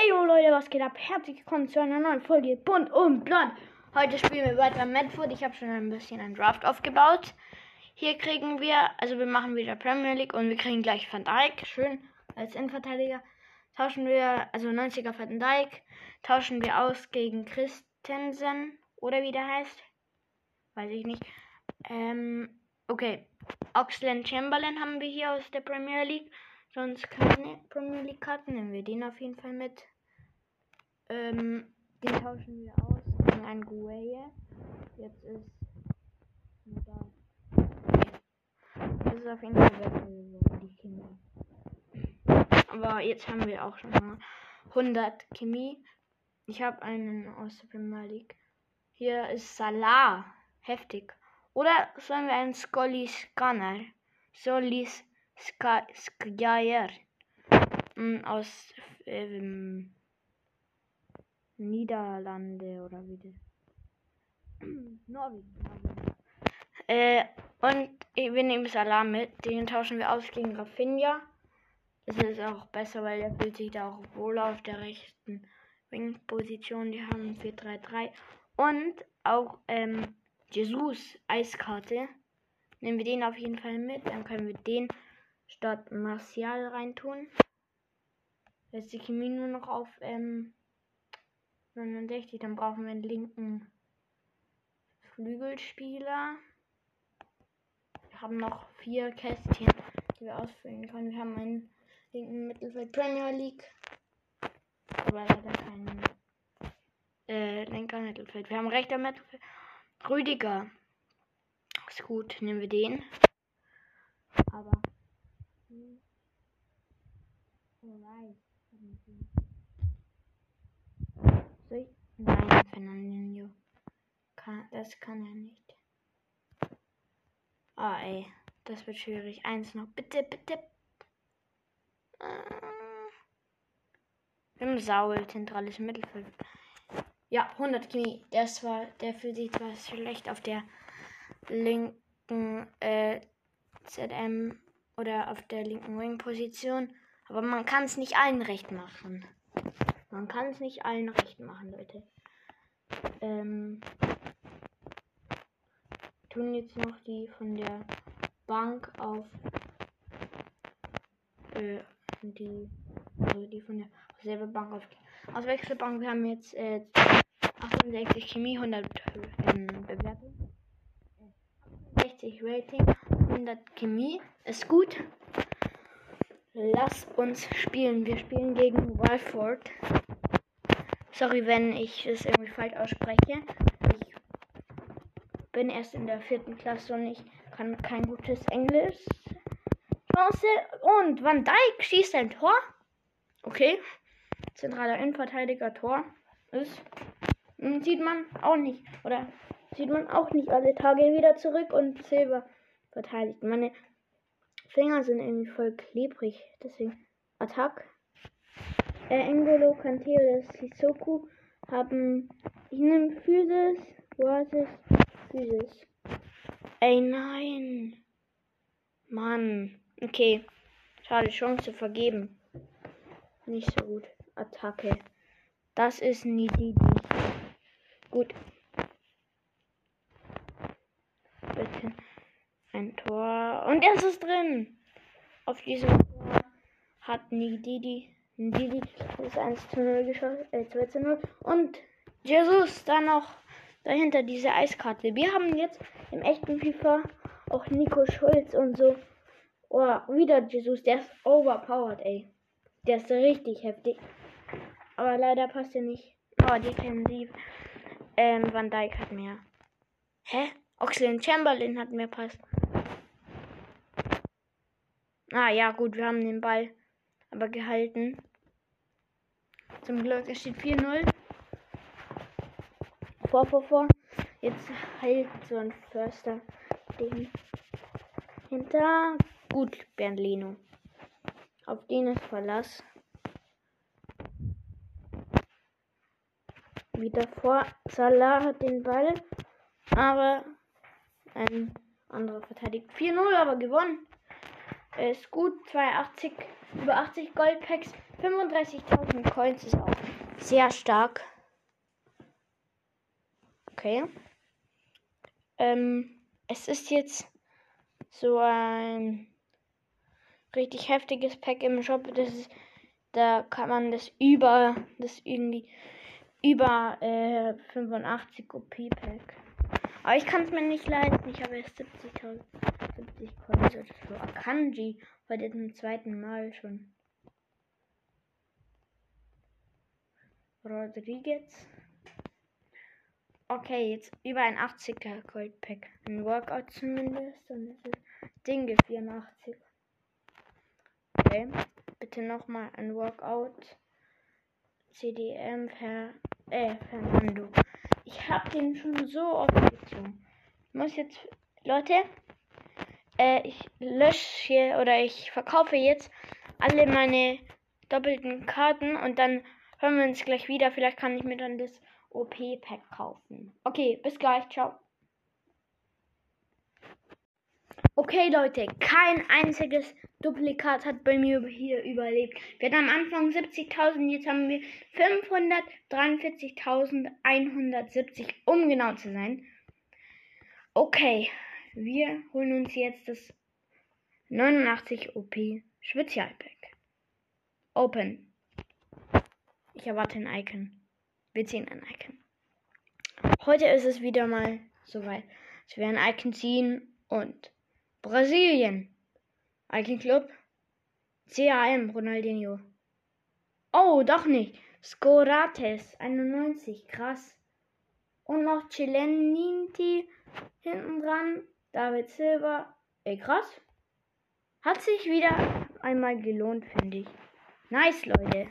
Hey Leute, was geht ab? Herzlich willkommen zu einer neuen Folge Bunt und Blond. Heute spielen wir weiter Medford. Ich habe schon ein bisschen einen Draft aufgebaut. Hier kriegen wir, also wir machen wieder Premier League und wir kriegen gleich Van Dijk, schön als Innenverteidiger. Tauschen wir, also 90er Van Dijk, tauschen wir aus gegen Christensen oder wie der heißt. Weiß ich nicht. Ähm, okay. Oxland Chamberlain haben wir hier aus der Premier League. Sonst keine Premier League Karten. Nehmen wir den auf jeden Fall mit. Ähm, den tauschen wir aus gegen einen Gueye. Jetzt ist da. Das ist auf jeden Fall besser die Kinder. Aber jetzt haben wir auch schon mal 100 Chemie. Ich habe einen aus der Premier League. Hier ist Salah. Heftig. Oder sollen wir einen Scully Scanner? Solis Skjaer hm, aus ähm, Niederlande oder wie das. Norwegen. Äh, und wir nehmen Salah mit. Den tauschen wir aus gegen Rafinha. Das ist auch besser, weil er fühlt sich da auch wohl auf der rechten Wing-Position. Die haben 4-3-3. Und auch ähm, Jesus Eiskarte. Nehmen wir den auf jeden Fall mit. Dann können wir den statt Martial reintun. Jetzt die Chemie nur noch auf ähm, 69. Dann brauchen wir einen linken Flügelspieler. Wir haben noch vier Kästchen, die wir ausfüllen können. Wir haben einen linken Mittelfeld Premier League. Aber leider keinen äh, linker Mittelfeld. Wir haben rechter Mittelfeld. Rüdiger. Ist gut, nehmen wir den. Aber Nein, Fernandinho. Kann, das kann er nicht. Ah, ey. Das wird schwierig. Eins noch. Bitte, bitte. Äh. Im Saul, zentrales Mittelfeld. Ja, 100 Chemie. Das war, der fühlt sich zwar schlecht auf der linken äh, ZM oder auf der linken Wing-Position. Aber man kann es nicht allen recht machen. Man kann es nicht allen recht machen, Leute. Ähm, tun jetzt noch die von der Bank auf äh, die also die von der selbe Bank auf aus Wechselbank. Wir haben jetzt äh, 68 Chemie, 100 ähm, Bewertung, 60 Rating, 100 Chemie ist gut. Lass uns spielen. Wir spielen gegen Walford. Sorry, wenn ich es irgendwie falsch ausspreche. Ich bin erst in der vierten Klasse und ich kann kein gutes Englisch. Chance und Van Dijk schießt ein Tor. Okay. Zentraler Innenverteidiger Tor ist. Hm, sieht man auch nicht. Oder sieht man auch nicht alle Tage wieder zurück und Silber verteidigt. Meine Finger sind irgendwie voll klebrig. Deswegen Attack. Äh, Engolo, Kante oder Sissoko haben. Ich nehme Physis. Versus Physis. Ey, nein. Mann. Okay. Schade, Chance vergeben. Nicht so gut. Attacke. Das ist nie die. Gut. Bitte ein Tor. Und es ist drin. Auf diesem Tor hat Nididi. Nididi ist 1 zu 0 geschossen. Äh, 2 zu 0. Und Jesus da noch dahinter diese Eiskarte. Wir haben jetzt im echten FIFA auch Nico Schulz und so. Oh, wieder Jesus. Der ist overpowered, ey. Der ist richtig heftig. Aber leider passt er nicht. Oh, defensiv. Ähm, Van Dijk hat mehr. Hä? Oxlade Chamberlain hat mehr Pass. Ah ja, gut, wir haben den Ball aber gehalten. Zum Glück, es steht 4-0. Vor, vor, vor. Jetzt heilt so ein Förster den hinter. Gut, Bernd Leno. Auf den ist Verlass. Wieder vor. Salah hat den Ball. Aber ein anderer verteidigt. 4-0, aber gewonnen ist gut. 82, über 80 Goldpacks. 35.000 Coins ist auch sehr stark. Okay. Ähm, es ist jetzt so ein richtig heftiges Pack im Shop. Das ist, da kann man das über, das irgendwie über äh, 85 OP Pack. Aber ich kann es mir nicht leisten. Ich habe erst 70.000 70 Coins so. Akanji heute zum zweiten Mal schon. Rodriguez. Okay, jetzt über ein 80er Goldpack. Ein Workout zumindest. Und das ist Dinge 84. Okay. Bitte nochmal ein Workout. CDM per äh, Fernando. Ich habe den schon so oft gezogen. Ich muss jetzt, Leute, äh, ich lösche hier oder ich verkaufe jetzt alle meine doppelten Karten und dann hören wir uns gleich wieder. Vielleicht kann ich mir dann das OP-Pack kaufen. Okay, bis gleich. Ciao. Okay, Leute, kein einziges Duplikat hat bei mir hier überlebt. Wir hatten am Anfang 70.000, jetzt haben wir 543.170, um genau zu sein. Okay, wir holen uns jetzt das 89 OP Spezialpack. Open. Ich erwarte ein Icon. Wir ziehen ein Icon. Heute ist es wieder mal soweit, dass wir ein Icon ziehen und Brasilien. Icon Club. CAM Ronaldinho. Oh, doch nicht. Scorates 91. Krass. Und noch Chileninti hinten dran. David Silva. Ey, krass. Hat sich wieder einmal gelohnt, finde ich. Nice, Leute.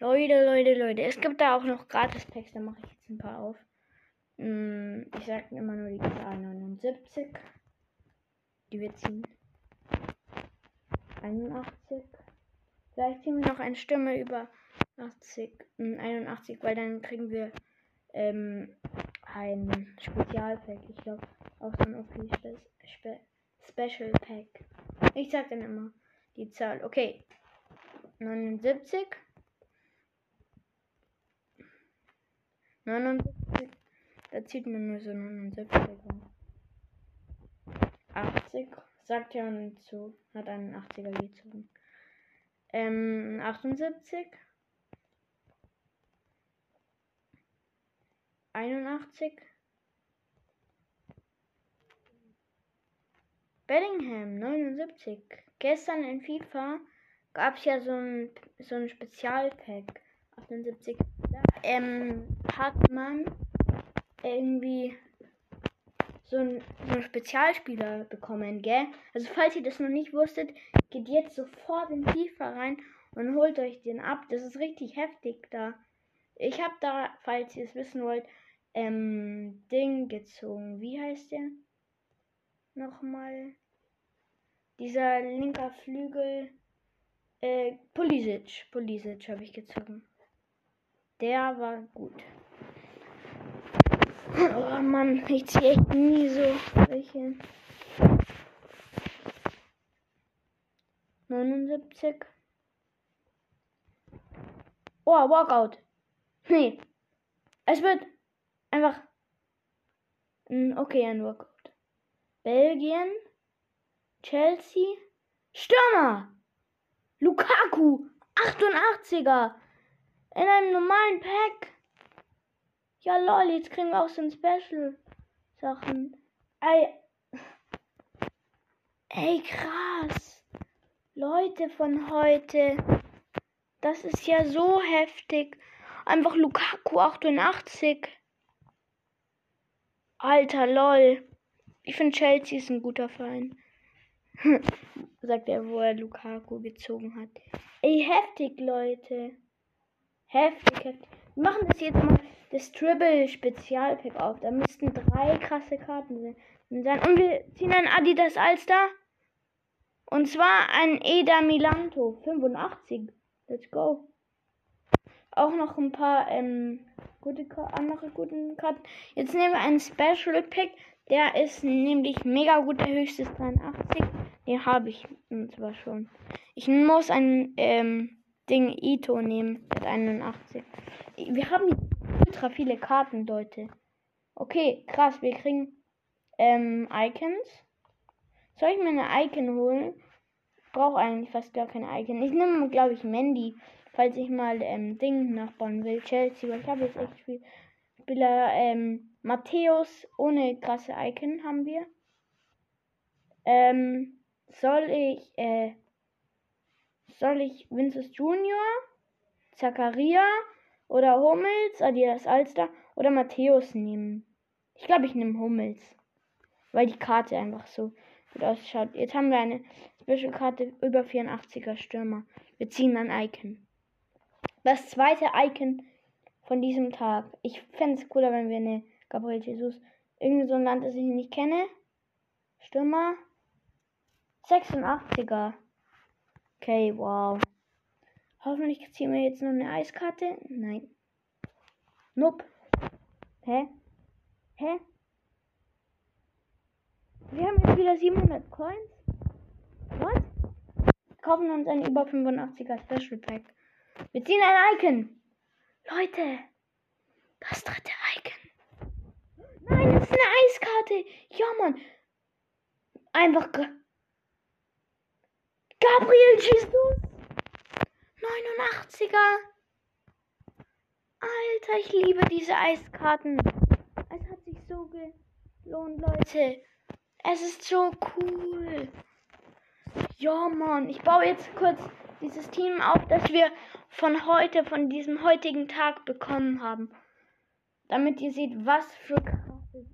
Leute, Leute, Leute. Es gibt da auch noch Gratis-Packs. Da mache ich jetzt ein paar auf. Hm, ich sage immer nur die Zahl 79 die wir ziehen. 81. Vielleicht ziehen wir noch eine Stimme über 80, 81, weil dann kriegen wir ähm, ein Spezialpack. Ich glaube, auch so ein OP Spe Spe Special Pack. Ich sag dann immer die Zahl. Okay. 79. 79. Da zieht man nur so 79. 80, sagt er und zu, hat einen 80er gezogen. Ähm, 78. 81. Bellingham 79. Gestern in FIFA gab es ja so ein, so ein Spezialpack. 78. Da ähm, hat man irgendwie so ein, so ein Spezialspieler bekommen, gell? Also falls ihr das noch nicht wusstet, geht jetzt sofort in FIFA rein und holt euch den ab. Das ist richtig heftig da. Ich habe da, falls ihr es wissen wollt, ähm, Ding gezogen. Wie heißt der? Nochmal. Dieser linker Flügel. Äh, Pulisic. Pulisic habe ich gezogen. Der war gut. Oh Mann, ich ziehe echt nie so welche. 79. Oh, Walkout. Nee. Es wird einfach. Okay, ein Walkout. Belgien. Chelsea. Stürmer. Lukaku. 88er. In einem normalen Pack. Ja, lol, jetzt kriegen wir auch so ein Special-Sachen. Ey. Ey, krass. Leute von heute. Das ist ja so heftig. Einfach Lukaku 88. Alter, lol. Ich finde Chelsea ist ein guter Verein. Sagt er, wo er Lukaku gezogen hat. Ey, heftig, Leute. Heftig, heftig. Wir machen das jetzt mal das Dribble Spezialpack auf. Da müssten drei krasse Karten sein. Und wir ziehen ein Adidas Alster. Und zwar ein Eda Milanto 85. Let's go. Auch noch ein paar ähm, gute andere gute Karten. Jetzt nehmen wir einen Special Pack. Der ist nämlich mega gut, der höchste 83. Den habe ich zwar schon. Ich muss ein ähm, Ding Ito nehmen mit 81. Wir haben ultra viele Karten, Leute. Okay, krass. Wir kriegen ähm, Icons. Soll ich mir eine Icon holen? Brauche eigentlich fast gar keine Icon. Ich nehme, glaube ich, Mandy, falls ich mal ähm, Ding nachbauen will. Chelsea, weil ich habe jetzt echt viel Spieler. Ähm, Matthäus ohne krasse Icon haben wir. Ähm, soll ich, äh, soll ich Vinces Junior, Zakaria oder Hummels, Adidas Alster oder Matthäus nehmen? Ich glaube, ich nehme Hummels, weil die Karte einfach so gut ausschaut. Jetzt haben wir eine Special-Karte über 84er Stürmer. Wir ziehen ein Icon. Das zweite Icon von diesem Tag. Ich fände es cooler, wenn wir eine Gabriel Jesus. Irgendwie so ein Land, das ich nicht kenne. Stürmer. 86er. Okay, wow. Hoffentlich ziehen wir jetzt noch eine Eiskarte. Nein. Nope. Hä? Hä? Wir haben jetzt wieder 700 Coins. What? Kaufen uns ein über 85er Special Pack. Wir ziehen ein Icon. Leute. Das dritte Icon. Nein, das ist eine Eiskarte. Ja, Mann. Einfach. Gabriel Jesus. 89er. Alter, ich liebe diese Eiskarten. Es hat sich so gelohnt, Leute. Es ist so cool. Ja, Mann. Ich baue jetzt kurz dieses Team auf, das wir von heute, von diesem heutigen Tag bekommen haben. Damit ihr seht, was für krasses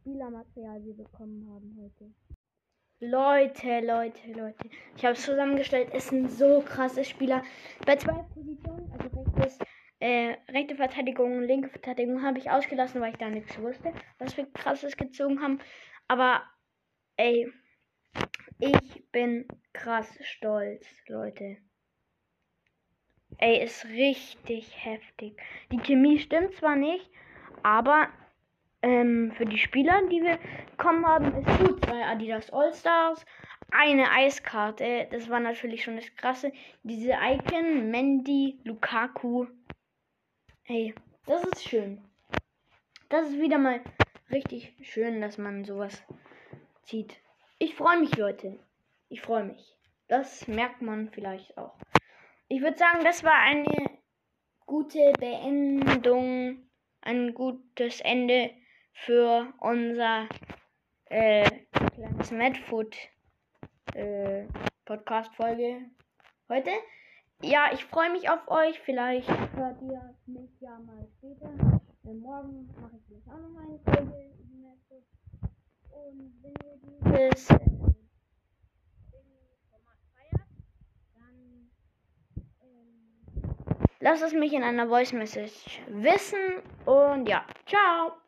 Spielermaterial wir bekommen haben heute. Leute, Leute, Leute. Ich habe es zusammengestellt. Es sind so krasse Spieler. Bei zwei Positionen, also rechtes, äh, rechte Verteidigung und linke Verteidigung, habe ich ausgelassen, weil ich da nichts wusste, was wir krasses gezogen haben. Aber, ey, ich bin krass stolz, Leute. Ey, ist richtig heftig. Die Chemie stimmt zwar nicht, aber ähm, für die Spieler, die wir bekommen haben, ist gut. Zwei Adidas All-Stars, eine Eiskarte. Das war natürlich schon das Krasse. Diese Icon, Mandy, Lukaku. Hey, das ist schön. Das ist wieder mal richtig schön, dass man sowas zieht. Ich freue mich, Leute. Ich freue mich. Das merkt man vielleicht auch. Ich würde sagen, das war eine gute Beendung, ein gutes Ende für unser äh, kleines Madfood äh, Podcast-Folge heute. Ja, ich freue mich auf euch. Vielleicht hört ihr mich ja mal später. Denn morgen mache ich vielleicht auch noch eine Folge über Madfood. Und wenn ihr dieses äh, Format feiert, dann ähm, lasst es mich in einer Voice Message wissen. Und ja, ciao.